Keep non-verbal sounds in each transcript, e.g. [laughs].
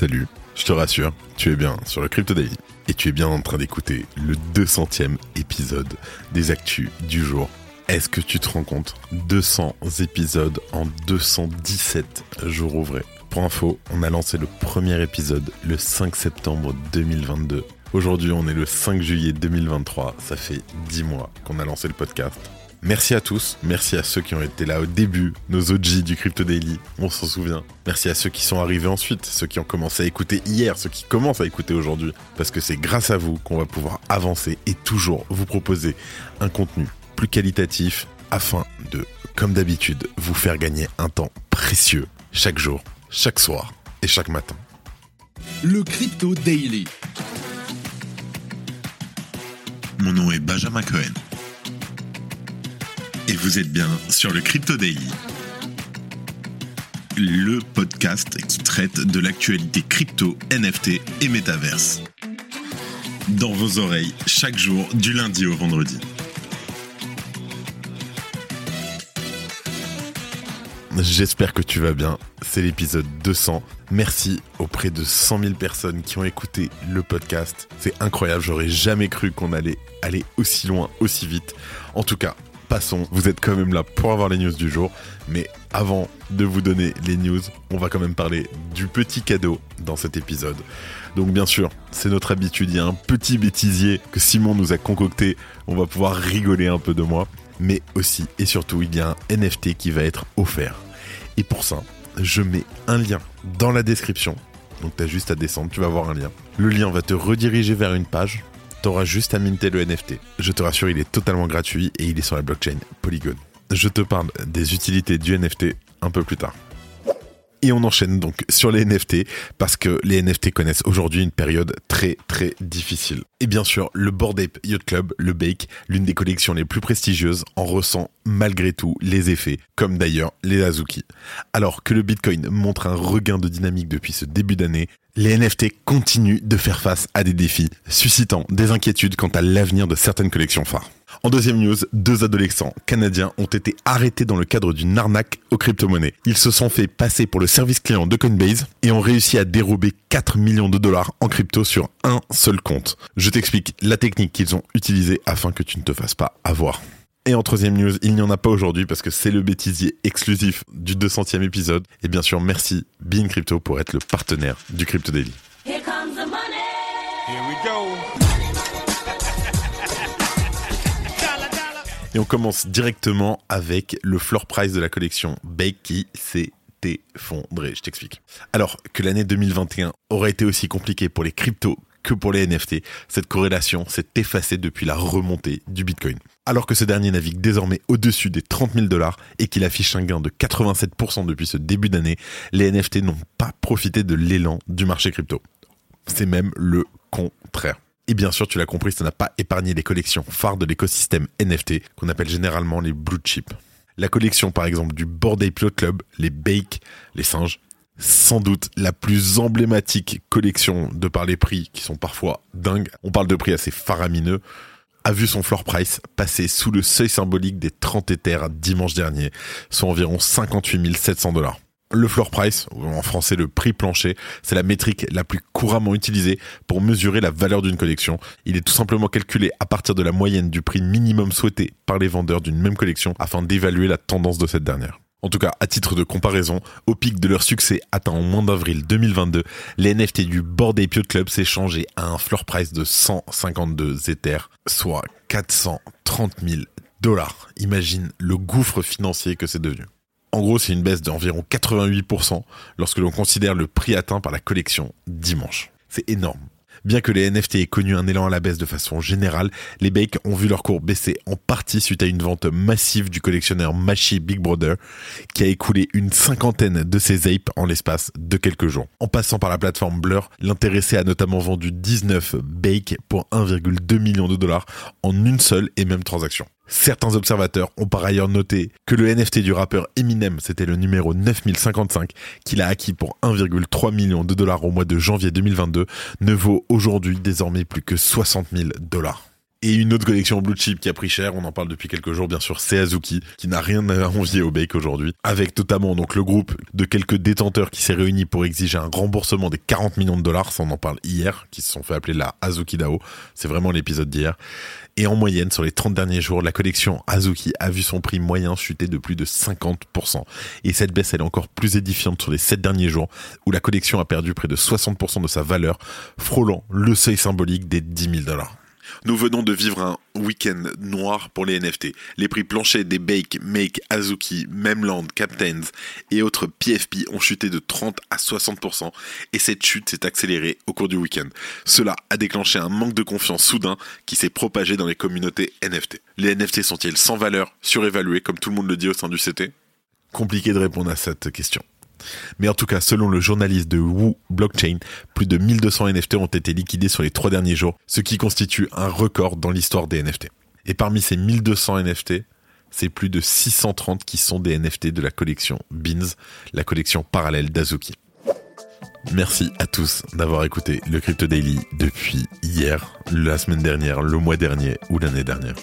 Salut, je te rassure, tu es bien sur le Crypto et tu es bien en train d'écouter le 200e épisode des Actus du jour. Est-ce que tu te rends compte 200 épisodes en 217 jours ouvrés? Pour info, on a lancé le premier épisode le 5 septembre 2022. Aujourd'hui, on est le 5 juillet 2023. Ça fait 10 mois qu'on a lancé le podcast. Merci à tous, merci à ceux qui ont été là au début, nos OG du Crypto Daily, on s'en souvient. Merci à ceux qui sont arrivés ensuite, ceux qui ont commencé à écouter hier, ceux qui commencent à écouter aujourd'hui, parce que c'est grâce à vous qu'on va pouvoir avancer et toujours vous proposer un contenu plus qualitatif afin de, comme d'habitude, vous faire gagner un temps précieux chaque jour, chaque soir et chaque matin. Le Crypto Daily. Mon nom est Benjamin Cohen. Et vous êtes bien sur le Crypto Daily. Le podcast qui traite de l'actualité crypto, NFT et métaverse. Dans vos oreilles, chaque jour, du lundi au vendredi. J'espère que tu vas bien. C'est l'épisode 200. Merci auprès de 100 000 personnes qui ont écouté le podcast. C'est incroyable. J'aurais jamais cru qu'on allait aller aussi loin, aussi vite. En tout cas, passons. Vous êtes quand même là pour avoir les news du jour. Mais avant de vous donner les news, on va quand même parler du petit cadeau dans cet épisode. Donc bien sûr, c'est notre habitude. Il y a un petit bêtisier que Simon nous a concocté. On va pouvoir rigoler un peu de moi. Mais aussi et surtout, il y a un NFT qui va être offert. Et pour ça, je mets un lien dans la description. Donc tu juste à descendre, tu vas voir un lien. Le lien va te rediriger vers une page. Tu auras juste à minter le NFT. Je te rassure, il est totalement gratuit et il est sur la blockchain Polygon. Je te parle des utilités du NFT un peu plus tard. Et on enchaîne donc sur les NFT parce que les NFT connaissent aujourd'hui une période très très difficile. Et bien sûr, le Bored Ape Yacht Club, le Bake, l'une des collections les plus prestigieuses, en ressent malgré tout les effets, comme d'ailleurs les Azuki. Alors que le Bitcoin montre un regain de dynamique depuis ce début d'année, les NFT continuent de faire face à des défis, suscitant des inquiétudes quant à l'avenir de certaines collections phares. En deuxième news, deux adolescents canadiens ont été arrêtés dans le cadre d'une arnaque aux crypto-monnaies. Ils se sont fait passer pour le service client de Coinbase et ont réussi à dérober 4 millions de dollars en crypto sur un seul compte. Je t'explique la technique qu'ils ont utilisée afin que tu ne te fasses pas avoir. Et en troisième news, il n'y en a pas aujourd'hui parce que c'est le bêtisier exclusif du 200e épisode. Et bien sûr, merci Bean Crypto pour être le partenaire du Crypto Daily. Here comes the money. Here we go. Et on commence directement avec le floor price de la collection Bake qui s'est effondré. Je t'explique. Alors que l'année 2021 aurait été aussi compliquée pour les cryptos que pour les NFT, cette corrélation s'est effacée depuis la remontée du Bitcoin. Alors que ce dernier navigue désormais au-dessus des 30 000 dollars et qu'il affiche un gain de 87% depuis ce début d'année, les NFT n'ont pas profité de l'élan du marché crypto. C'est même le contraire. Et bien sûr, tu l'as compris, ça n'a pas épargné les collections phares de l'écosystème NFT, qu'on appelle généralement les blue chips. La collection, par exemple, du Ape Yacht Club, les Bake, les singes, sans doute la plus emblématique collection de par les prix qui sont parfois dingues. On parle de prix assez faramineux a vu son floor price passer sous le seuil symbolique des 30 Ethers dimanche dernier, soit environ 58 700 dollars. Le floor price, ou en français le prix plancher, c'est la métrique la plus couramment utilisée pour mesurer la valeur d'une collection. Il est tout simplement calculé à partir de la moyenne du prix minimum souhaité par les vendeurs d'une même collection afin d'évaluer la tendance de cette dernière. En tout cas, à titre de comparaison, au pic de leur succès atteint en mois d'avril 2022, les NFT du Bored Ape Yacht Club changé à un floor price de 152 Ethers, soit 430 000 dollars. Imagine le gouffre financier que c'est devenu. En gros, c'est une baisse d'environ 88% lorsque l'on considère le prix atteint par la collection dimanche. C'est énorme. Bien que les NFT aient connu un élan à la baisse de façon générale, les bakes ont vu leur cours baisser en partie suite à une vente massive du collectionneur Machi Big Brother qui a écoulé une cinquantaine de ses apes en l'espace de quelques jours. En passant par la plateforme Blur, l'intéressé a notamment vendu 19 bakes pour 1,2 million de dollars en une seule et même transaction. Certains observateurs ont par ailleurs noté que le NFT du rappeur Eminem, c'était le numéro 9055, qu'il a acquis pour 1,3 million de dollars au mois de janvier 2022, ne vaut aujourd'hui désormais plus que 60 000 dollars. Et une autre collection blue chip qui a pris cher, on en parle depuis quelques jours bien sûr, c'est Azuki, qui n'a rien à envier au Bake aujourd'hui, avec notamment donc le groupe de quelques détenteurs qui s'est réuni pour exiger un remboursement des 40 millions de dollars, ça on en parle hier, qui se sont fait appeler la Azuki DAO, c'est vraiment l'épisode d'hier. Et en moyenne, sur les 30 derniers jours, la collection Azuki a vu son prix moyen chuter de plus de 50%. Et cette baisse, elle est encore plus édifiante sur les 7 derniers jours, où la collection a perdu près de 60% de sa valeur, frôlant le seuil symbolique des 10 000 dollars. Nous venons de vivre un week-end noir pour les NFT. Les prix planchers des Bake, Make, Azuki, Memland, Captains et autres PFP ont chuté de 30 à 60% et cette chute s'est accélérée au cours du week-end. Cela a déclenché un manque de confiance soudain qui s'est propagé dans les communautés NFT. Les NFT sont-ils sans valeur, surévalués comme tout le monde le dit au sein du CT Compliqué de répondre à cette question. Mais en tout cas, selon le journaliste de Wu Blockchain, plus de 1200 NFT ont été liquidés sur les trois derniers jours, ce qui constitue un record dans l'histoire des NFT. Et parmi ces 1200 NFT, c'est plus de 630 qui sont des NFT de la collection Beans, la collection parallèle d'Azuki. Merci à tous d'avoir écouté le Crypto Daily depuis hier, la semaine dernière, le mois dernier ou l'année dernière.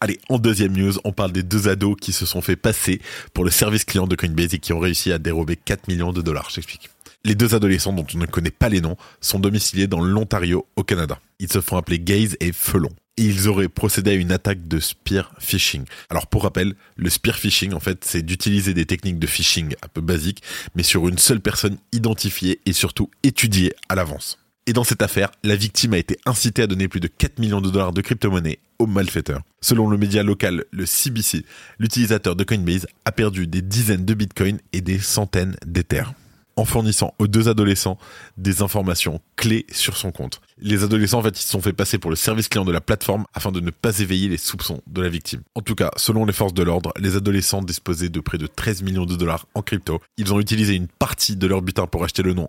Allez, en deuxième news, on parle des deux ados qui se sont fait passer pour le service client de Coinbase et qui ont réussi à dérober 4 millions de dollars. J'explique. Les deux adolescents dont on ne connaît pas les noms sont domiciliés dans l'Ontario au Canada. Ils se font appeler Gaze et Felon. Et ils auraient procédé à une attaque de spear phishing. Alors pour rappel, le spear phishing en fait c'est d'utiliser des techniques de phishing un peu basiques mais sur une seule personne identifiée et surtout étudiée à l'avance. Et dans cette affaire, la victime a été incitée à donner plus de 4 millions de dollars de crypto-monnaies aux malfaiteurs. Selon le média local, le CBC, l'utilisateur de Coinbase a perdu des dizaines de bitcoins et des centaines d'Ethers en fournissant aux deux adolescents des informations clés sur son compte. Les adolescents, en fait, ils se sont fait passer pour le service client de la plateforme afin de ne pas éveiller les soupçons de la victime. En tout cas, selon les forces de l'ordre, les adolescents disposaient de près de 13 millions de dollars en crypto. Ils ont utilisé une partie de leur butin pour acheter le nom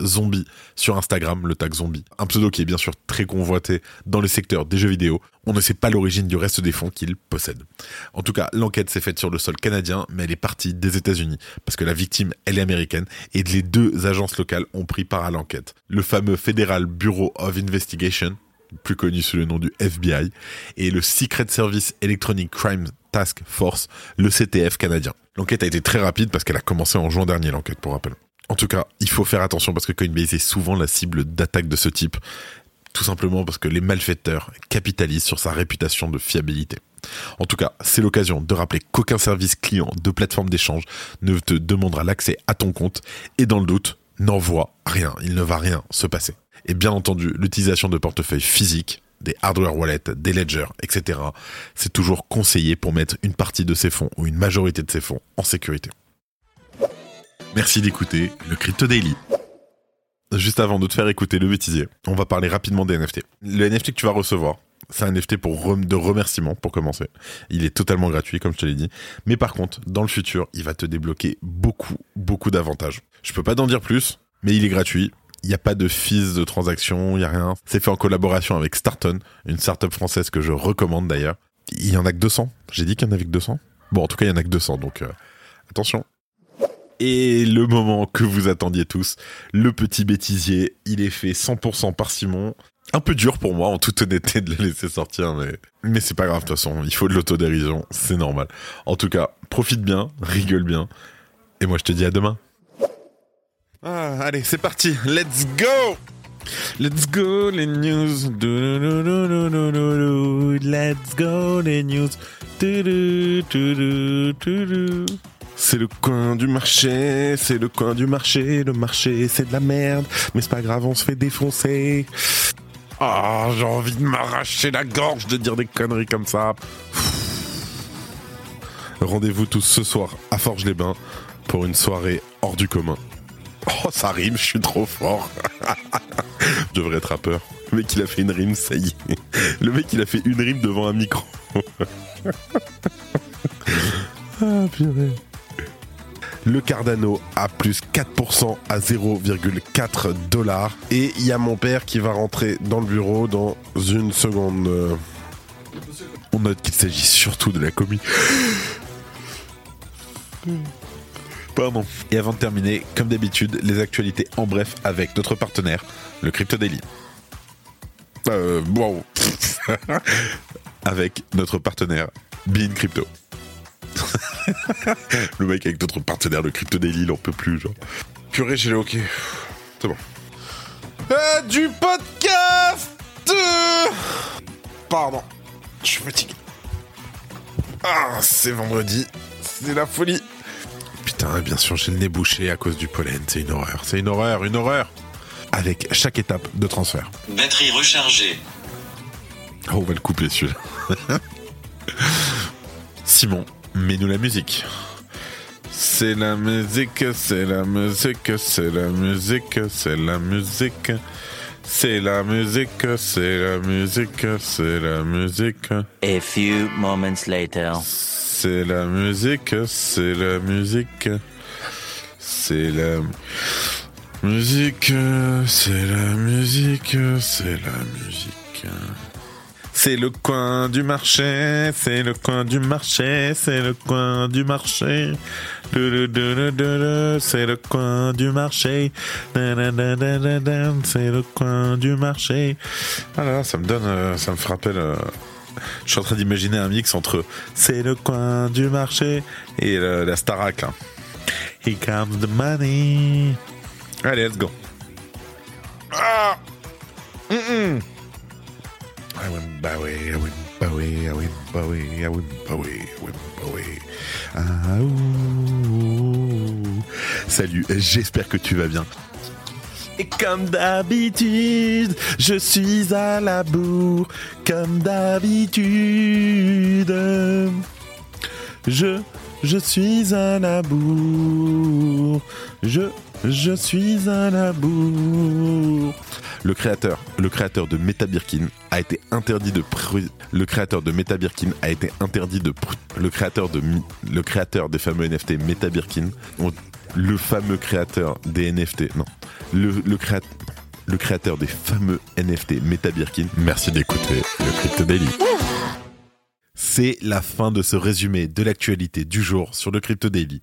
zombie sur Instagram, le tag zombie. Un pseudo qui est bien sûr très convoité dans le secteur des jeux vidéo. On ne sait pas l'origine du reste des fonds qu'ils possèdent. En tout cas, l'enquête s'est faite sur le sol canadien, mais elle est partie des États-Unis parce que la victime, elle est américaine et les deux agences locales ont pris part à l'enquête. Le fameux Federal Bureau of Investigation, plus connu sous le nom du FBI, et le Secret Service Electronic Crime Task Force, le CTF canadien. L'enquête a été très rapide parce qu'elle a commencé en juin dernier, l'enquête pour rappel. En tout cas, il faut faire attention parce que Coinbase est souvent la cible d'attaques de ce type, tout simplement parce que les malfaiteurs capitalisent sur sa réputation de fiabilité. En tout cas, c'est l'occasion de rappeler qu'aucun service client de plateforme d'échange ne te demandera l'accès à ton compte et dans le doute, n'envoie rien, il ne va rien se passer. Et bien entendu, l'utilisation de portefeuilles physiques, des hardware wallets, des ledgers, etc., c'est toujours conseillé pour mettre une partie de ses fonds ou une majorité de ses fonds en sécurité. Merci d'écouter le Crypto Daily. Juste avant de te faire écouter le bêtisier, on va parler rapidement des NFT. Le NFT que tu vas recevoir, c'est un NFT pour de remerciement pour commencer. Il est totalement gratuit comme je te l'ai dit. Mais par contre, dans le futur, il va te débloquer beaucoup, beaucoup d'avantages. Je peux pas t'en dire plus, mais il est gratuit. Il n'y a pas de fees de transaction, il n'y a rien. C'est fait en collaboration avec Starton, une startup française que je recommande d'ailleurs. Il y en a que 200. J'ai dit qu'il y en avait que 200. Bon, en tout cas, il y en a que 200, donc euh, attention. Et le moment que vous attendiez tous, le petit bêtisier, il est fait 100% par Simon un peu dur pour moi, en toute honnêteté, de le laisser sortir, mais, mais c'est pas grave, de toute façon, il faut de l'autodérision, c'est normal. En tout cas, profite bien, rigole bien, et moi je te dis à demain. Ah, allez, c'est parti, let's go! Let's go les news. Let's go les news. C'est le coin du marché, c'est le coin du marché, le marché c'est de la merde, mais c'est pas grave, on se fait défoncer. Ah, j'ai envie de m'arracher la gorge de dire des conneries comme ça. Rendez-vous tous ce soir à Forges-les-Bains pour une soirée hors du commun. Oh, ça rime, je suis trop fort. [laughs] je devrais être rappeur. Le mec, il a fait une rime, ça y est. Le mec, il a fait une rime devant un micro. [laughs] ah, purée le Cardano à plus 4% à 0,4 dollars. Et il y a mon père qui va rentrer dans le bureau dans une seconde. On note qu'il s'agit surtout de la commis. Pardon. Et avant de terminer, comme d'habitude, les actualités en bref avec notre partenaire, le Crypto Daily. Euh, wow. [laughs] avec notre partenaire Bean Crypto. [laughs] le mec avec notre partenaire, le Crypto Daily, il en peut plus, genre. Purée, j'ai le ok. C'est bon. Euh, du podcast Pardon, je suis fatigué. Ah, c'est vendredi, c'est la folie. Putain, bien sûr, j'ai le nez bouché à cause du pollen, c'est une horreur, c'est une horreur, une horreur. Avec chaque étape de transfert. Batterie rechargée. Oh, on va le couper celui-là. [laughs] Simon, mets-nous la musique. C'est la musique, c'est la musique, c'est la musique, c'est la musique. C'est la musique, c'est la musique, c'est la musique. A few moments later. C'est la musique, c'est la musique. C'est la musique, c'est la musique, c'est la musique. C'est le coin du marché, c'est le coin du marché, c'est le coin du marché. C'est le coin du marché. C'est le coin du marché. Ah ça me donne, euh, ça me rappelle. Euh, je suis en train d'imaginer un mix entre C'est le coin du marché et la Starac. Là. Here comes the money. Allez, let's go. Ah mm -mm. Salut, j'espère que tu vas bien. Et comme d'habitude, je suis à la bourre. Comme d'habitude, je, je suis à la bourre. Je, je suis à la bourre. Le créateur, le créateur de Meta Birkin a été interdit de le créateur de Meta Birkin a été interdit de le créateur de le créateur des fameux NFT Meta Birkin le fameux créateur des NFT non le, le créateur le créateur des fameux NFT Meta Birkin. Merci d'écouter le Crypto Daily. C'est la fin de ce résumé de l'actualité du jour sur le Crypto Daily.